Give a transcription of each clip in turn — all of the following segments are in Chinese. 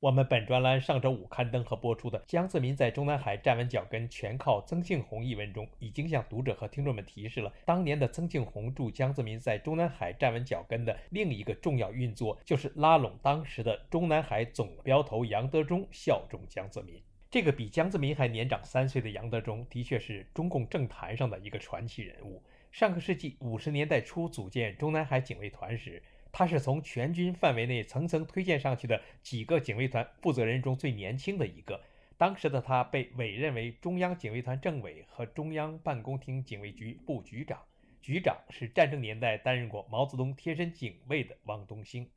我们本专栏上周五刊登和播出的《江泽民在中南海站稳脚跟，全靠曾庆红》一文中，已经向读者和听众们提示了当年的曾庆红助江泽民在中南海站稳脚跟的另一个重要运作，就是拉拢当时的中南海总镖头杨德忠效忠江泽民。这个比江泽民还年长三岁的杨德忠，的确是中共政坛上的一个传奇人物。上个世纪五十年代初组建中南海警卫团时，他是从全军范围内层层推荐上去的几个警卫团负责人中最年轻的一个。当时的他被委任为中央警卫团政委和中央办公厅警卫局副局长，局长是战争年代担任过毛泽东贴身警卫的汪东兴。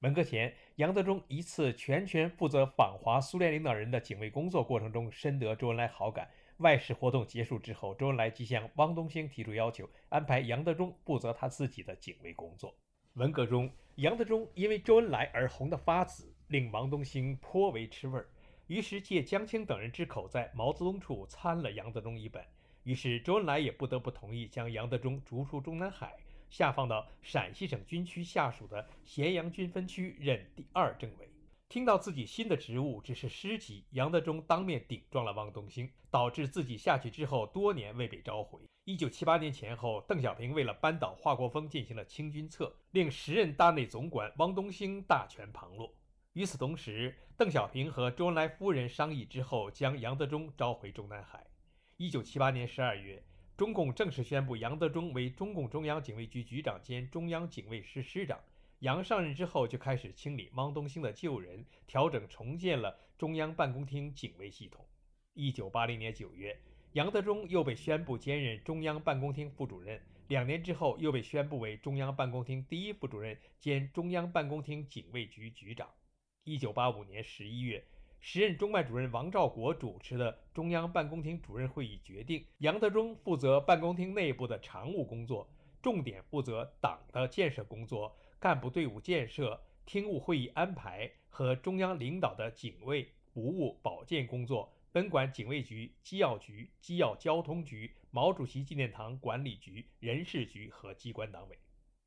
文革前，杨德忠一次全权负责访华苏联领导人的警卫工作过程中，深得周恩来好感。外事活动结束之后，周恩来即向汪东兴提出要求，安排杨德忠负责他自己的警卫工作。文革中，杨德忠因为周恩来而红得发紫，令王东兴颇为吃味儿，于是借江青等人之口，在毛泽东处参了杨德忠一本。于是周恩来也不得不同意将杨德忠逐出中南海，下放到陕西省军区下属的咸阳军分区任第二政委。听到自己新的职务只是师级，杨德忠当面顶撞了汪东兴，导致自己下去之后多年未被召回。一九七八年前后，邓小平为了扳倒华国锋进行了清君侧，令时任大内总管汪东兴大权旁落。与此同时，邓小平和周恩来夫人商议之后，将杨德忠召回中南海。一九七八年十二月，中共正式宣布杨德忠为中共中央警卫局局长兼中央警卫师师长。杨上任之后，就开始清理汪东兴的旧人，调整重建了中央办公厅警卫系统。一九八零年九月，杨德忠又被宣布兼任中央办公厅副主任，两年之后又被宣布为中央办公厅第一副主任兼中央办公厅警卫局局长。一九八五年十一月，时任中办主任王兆国主持的中央办公厅主任会议决定，杨德忠负责办公厅内部的常务工作，重点负责党的建设工作。干部队伍建设、厅务会议安排和中央领导的警卫、服务、保健工作，分管警卫局、机要局、机要交通局、毛主席纪念堂管理局、人事局和机关党委。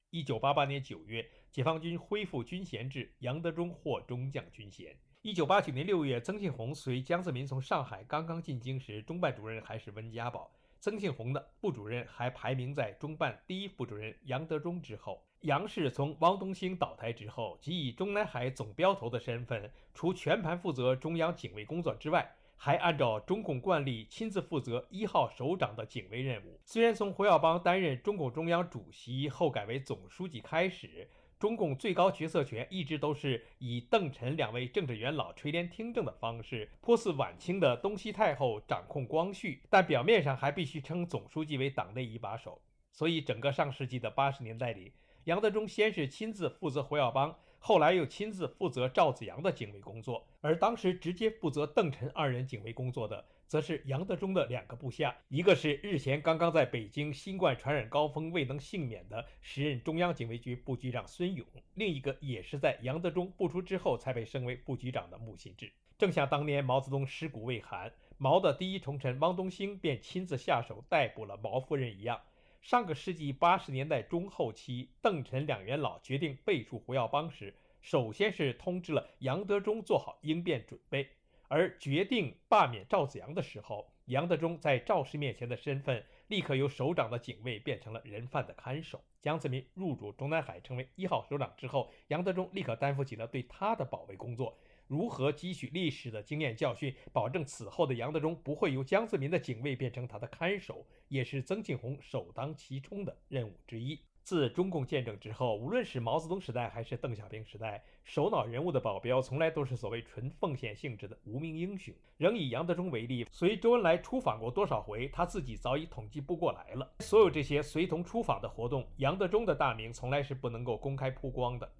一九八八年九月，解放军恢复军衔制，杨德忠获中将军衔。一九八九年六月，曾庆红随江泽民从上海刚刚进京时，中办主任还是温家宝，曾庆红的副主任还排名在中办第一副主任杨德忠之后。杨氏从汪东兴倒台之后，即以中南海总镖头的身份，除全盘负责中央警卫工作之外，还按照中共惯例亲自负责一号首长的警卫任务。虽然从胡耀邦担任中共中央主席后改为总书记开始，中共最高决策权一直都是以邓陈两位政治元老垂帘听政的方式，颇似晚清的东西太后掌控光绪，但表面上还必须称总书记为党内一把手。所以，整个上世纪的八十年代里。杨德忠先是亲自负责胡耀邦，后来又亲自负责赵子阳的警卫工作，而当时直接负责邓陈二人警卫工作的，则是杨德忠的两个部下，一个是日前刚刚在北京新冠传染高峰未能幸免的时任中央警卫局副局长孙勇，另一个也是在杨德忠不出之后才被升为副局长的穆信志。正像当年毛泽东尸骨未寒，毛的第一重臣汪东兴便亲自下手逮捕了毛夫人一样。上个世纪八十年代中后期，邓陈两元老决定废除胡耀邦时，首先是通知了杨德忠做好应变准备；而决定罢免赵子阳的时候，杨德忠在赵氏面前的身份立刻由首长的警卫变成了人犯的看守。江泽民入主中南海成为一号首长之后，杨德忠立刻担负起了对他的保卫工作。如何汲取历史的经验教训，保证此后的杨德忠不会由江泽民的警卫变成他的看守，也是曾庆红首当其冲的任务之一。自中共建政之后，无论是毛泽东时代还是邓小平时代，首脑人物的保镖从来都是所谓纯奉献性质的无名英雄。仍以杨德忠为例，随周恩来出访过多少回，他自己早已统计不过来了。所有这些随同出访的活动，杨德忠的大名从来是不能够公开曝光的。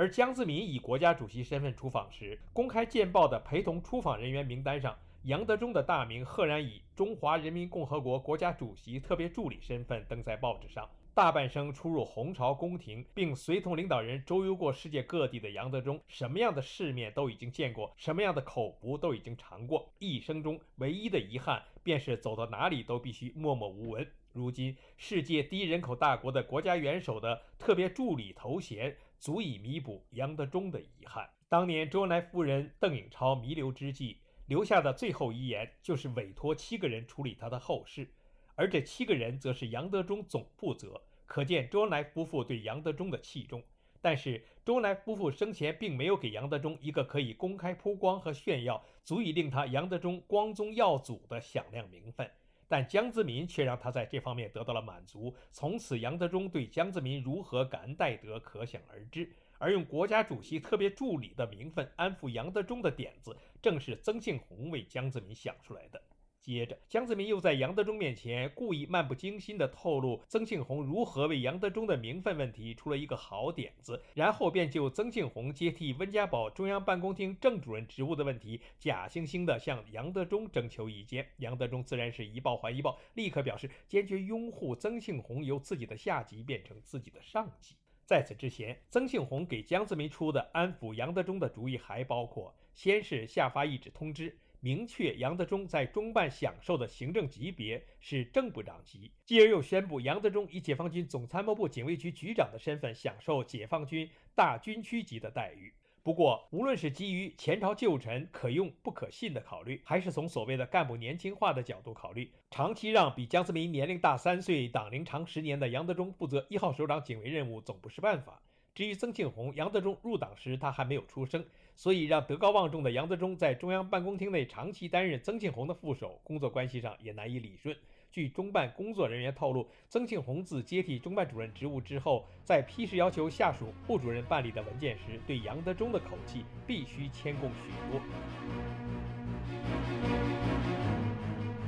而江泽民以国家主席身份出访时，公开见报的陪同出访人员名单上，杨德忠的大名赫然以中华人民共和国国家主席特别助理身份登在报纸上。大半生出入红朝宫廷，并随同领导人周游过世界各地的杨德忠，什么样的世面都已经见过，什么样的口福都已经尝过。一生中唯一的遗憾，便是走到哪里都必须默默无闻。如今，世界第一人口大国的国家元首的特别助理头衔。足以弥补杨德忠的遗憾。当年周恩来夫人邓颖超弥留之际留下的最后遗言，就是委托七个人处理他的后事，而这七个人则是杨德忠总负责。可见周恩来夫妇对杨德忠的器重。但是周恩来夫妇生前并没有给杨德忠一个可以公开曝光和炫耀、足以令他杨德忠光宗耀祖的响亮名分。但江泽民却让他在这方面得到了满足，从此杨德忠对江泽民如何感恩戴德可想而知。而用国家主席特别助理的名分安抚杨德忠的点子，正是曾庆红为江泽民想出来的。接着，江泽民又在杨德忠面前故意漫不经心地透露曾庆红如何为杨德忠的名分问题出了一个好点子，然后便就曾庆红接替温家宝中央办公厅正主任职务的问题，假惺惺地向杨德忠征求意见。杨德忠自然是一报还一报，立刻表示坚决拥护曾庆红由自己的下级变成自己的上级。在此之前，曾庆红给江泽民出的安抚杨德忠的主意还包括：先是下发一纸通知。明确杨德忠在中办享受的行政级别是正部长级，继而又宣布杨德忠以解放军总参谋部警卫局局长的身份享受解放军大军区级的待遇。不过，无论是基于前朝旧臣可用不可信的考虑，还是从所谓的干部年轻化的角度考虑，长期让比江泽民年龄大三岁、党龄长十年的杨德忠负责一号首长警卫任务，总不是办法。至于曾庆红，杨德忠入党时他还没有出生。所以，让德高望重的杨德忠在中央办公厅内长期担任曾庆红的副手，工作关系上也难以理顺。据中办工作人员透露，曾庆红自接替中办主任职务之后，在批示要求下属副主任办理的文件时，对杨德忠的口气必须谦恭许多。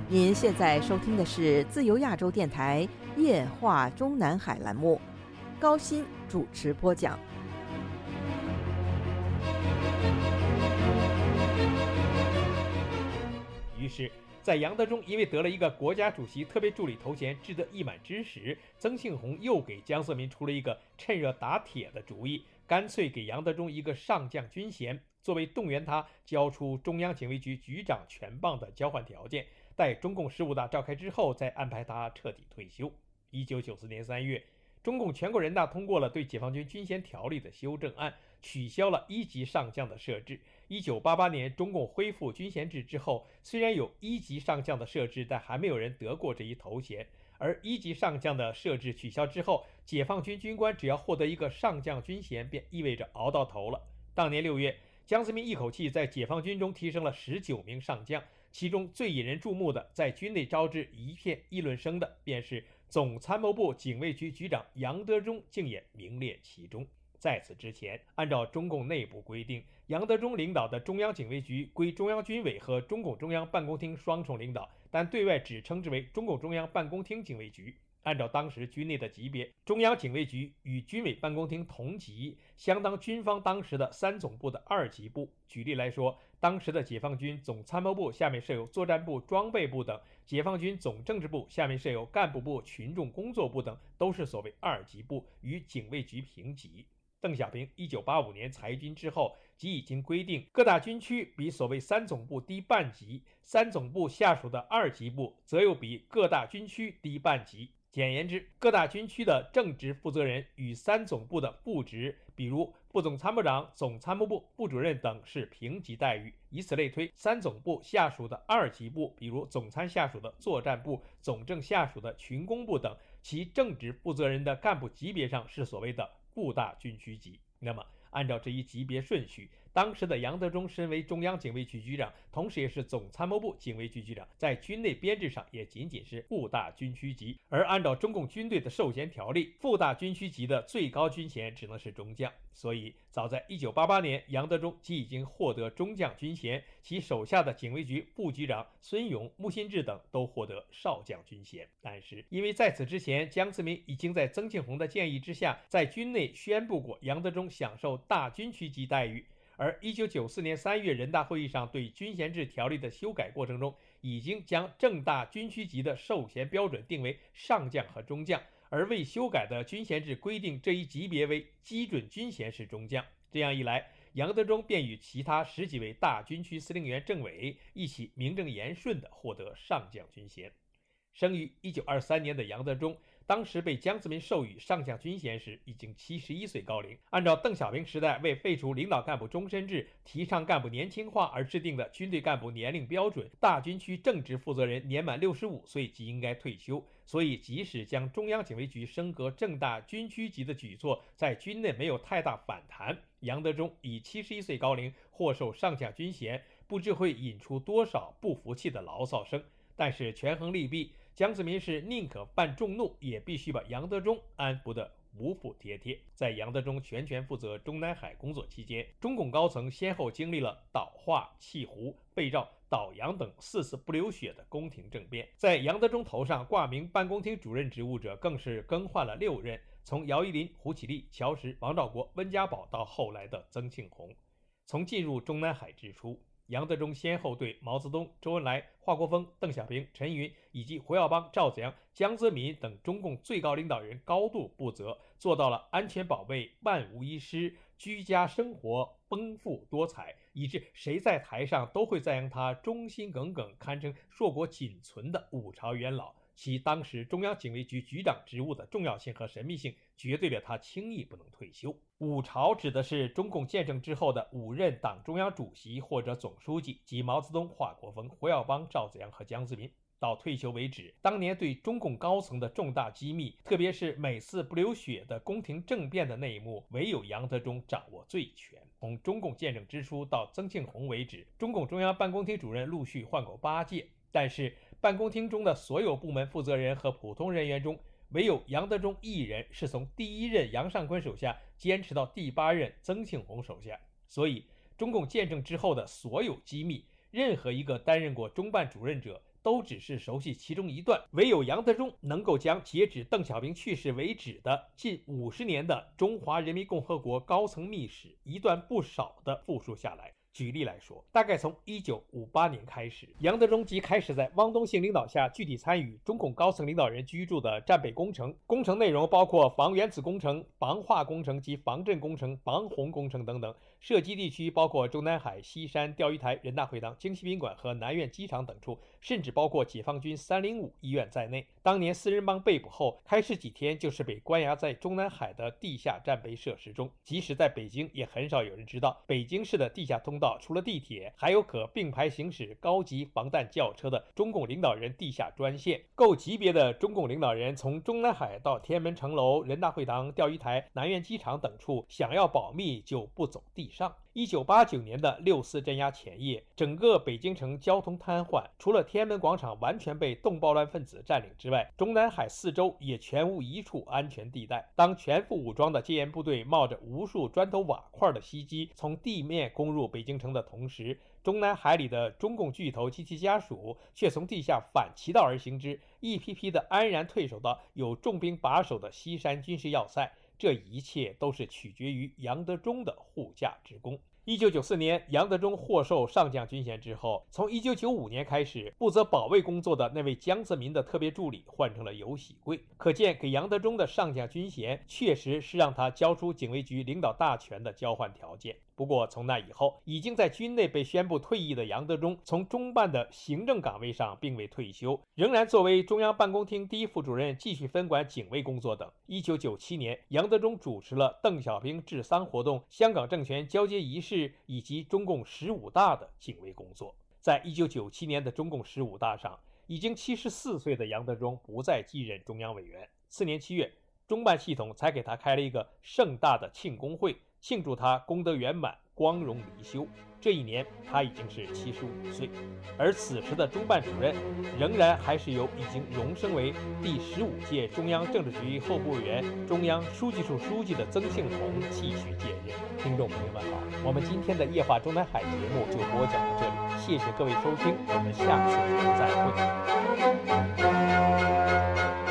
您现在收听的是自由亚洲电台夜话中南海栏目，高鑫主持播讲。于是，在杨德忠因为得了一个国家主席特别助理头衔志得意满之时，曾庆红又给江泽民出了一个趁热打铁的主意，干脆给杨德忠一个上将军衔，作为动员他交出中央警卫局局长权棒的交换条件。待中共十五大召开之后，再安排他彻底退休。一九九四年三月，中共全国人大通过了对解放军军衔条例的修正案，取消了一级上将的设置。一九八八年，中共恢复军衔制之后，虽然有一级上将的设置，但还没有人得过这一头衔。而一级上将的设置取消之后，解放军军官只要获得一个上将军衔，便意味着熬到头了。当年六月，江泽民一口气在解放军中提升了十九名上将，其中最引人注目的，在军内招致一片议论声的，便是总参谋部警卫局局长杨德忠，竟也名列其中。在此之前，按照中共内部规定，杨德忠领导的中央警卫局归中央军委和中共中央办公厅双重领导，但对外只称之为中共中央办公厅警卫局。按照当时军内的级别，中央警卫局与军委办公厅同级，相当军方当时的三总部的二级部。举例来说，当时的解放军总参谋部下面设有作战部、装备部等，解放军总政治部下面设有干部部、群众工作部等，都是所谓二级部，与警卫局平级。邓小平一九八五年裁军之后，即已经规定各大军区比所谓三总部低半级，三总部下属的二级部则又比各大军区低半级。简言之，各大军区的正职负责人与三总部的副职，比如副总参谋长、总参谋部副主任等，是平级待遇。以此类推，三总部下属的二级部，比如总参下属的作战部、总政下属的群工部等，其正职负责人的干部级别上是所谓的。部大军区级。那么，按照这一级别顺序，当时的杨德忠身为中央警卫局局长，同时也是总参谋部警卫局局长，在军内编制上也仅仅是副大军区级。而按照中共军队的授衔条例，副大军区级的最高军衔只能是中将。所以，早在1988年，杨德忠即已经获得中将军衔，其手下的警卫局副局长孙勇、穆新志等都获得少将军衔。但是，因为在此之前，江泽民已经在曾庆红的建议之下，在军内宣布过杨德忠享受大军区级待遇。而一九九四年三月人大会议上对军衔制条例的修改过程中，已经将正大军区级的授衔标准定为上将和中将，而未修改的军衔制规定这一级别为基准军衔是中将。这样一来，杨德忠便与其他十几位大军区司令员政委一起名正言顺地获得上将军衔。生于一九二三年的杨德忠。当时被江泽民授予上将军衔时，已经七十一岁高龄。按照邓小平时代为废除领导干部终身制、提倡干部年轻化而制定的军队干部年龄标准，大军区正职负责人年满六十五岁即应该退休。所以，即使将中央警卫局升格正大军区级的举措在军内没有太大反弹，杨德忠以七十一岁高龄获授上将军衔，不知会引出多少不服气的牢骚声。但是，权衡利弊。江泽民是宁可犯众怒，也必须把杨德忠安抚得服服帖帖。在杨德忠全权负责中南海工作期间，中共高层先后经历了倒华、弃胡、被召、倒杨等四次不流血的宫廷政变。在杨德忠头上挂名办公厅主任职务者，更是更换了六任，从姚依林、胡启立、乔石、王兆国、温家宝到后来的曾庆红。从进入中南海之初。杨德忠先后对毛泽东、周恩来、华国锋、邓小平、陈云以及胡耀邦、赵子阳、江泽民等中共最高领导人高度负责，做到了安全保卫万无一失，居家生活丰富多彩，以致谁在台上都会赞扬他忠心耿耿，堪称硕果仅存的五朝元老。其当时中央警卫局局长职务的重要性和神秘性，绝对的他轻易不能退休。五朝指的是中共建政之后的五任党中央主席或者总书记，即毛泽东、华国锋、胡耀邦、赵紫阳和江泽民。到退休为止，当年对中共高层的重大机密，特别是每次不流血的宫廷政变的内幕，唯有杨德忠掌握最全。从中共建政之初到曾庆红为止，中共中央办公厅主任陆续换过八届，但是。办公厅中的所有部门负责人和普通人员中，唯有杨德忠一人是从第一任杨尚昆手下坚持到第八任曾庆红手下。所以，中共建政之后的所有机密，任何一个担任过中办主任者都只是熟悉其中一段，唯有杨德忠能够将截止邓小平去世为止的近五十年的中华人民共和国高层秘史一段不少的复述下来。举例来说，大概从一九五八年开始，杨德忠即开始在汪东兴领导下具体参与中共高层领导人居住的战备工程。工程内容包括防原子工程、防化工程及防震工程、防洪工程等等。涉及地区包括中南海、西山、钓鱼台、人大会堂、京西宾馆和南苑机场等处，甚至包括解放军三零五医院在内。当年四人帮被捕后，开始几天就是被关押在中南海的地下战备设施中。即使在北京，也很少有人知道，北京市的地下通道除了地铁，还有可并排行驶高级防弹轿车的中共领导人地下专线。够级别的中共领导人从中南海到天安门城楼、人大会堂、钓鱼台、南苑机场等处，想要保密就不走地。上一九八九年的六四镇压前夜，整个北京城交通瘫痪，除了天安门广场完全被动暴乱分子占领之外，中南海四周也全无一处安全地带。当全副武装的戒严部队冒着无数砖头瓦块的袭击，从地面攻入北京城的同时，中南海里的中共巨头及其家属却从地下反其道而行之，一批批的安然退守到有重兵把守的西山军事要塞。这一切都是取决于杨德忠的护驾之功。一九九四年，杨德忠获授上将军衔之后，从一九九五年开始，负责保卫工作的那位江泽民的特别助理换成了尤喜贵。可见，给杨德忠的上将军衔，确实是让他交出警卫局领导大权的交换条件。不过，从那以后，已经在军内被宣布退役的杨德忠，从中办的行政岗位上并未退休，仍然作为中央办公厅第一副主任继续分管警卫工作等。一九九七年，杨德忠主持了邓小平治丧活动、香港政权交接仪式以及中共十五大的警卫工作。在一九九七年的中共十五大上，已经七十四岁的杨德忠不再继任中央委员。次年七月，中办系统才给他开了一个盛大的庆功会。庆祝他功德圆满。光荣离休。这一年，他已经是七十五岁，而此时的中办主任仍然还是由已经荣升为第十五届中央政治局候补委员、中央书记处书记的曾庆红继续接任。听众朋友们好，我们今天的夜话中南海节目就播讲到这里，谢谢各位收听，我们下次再会。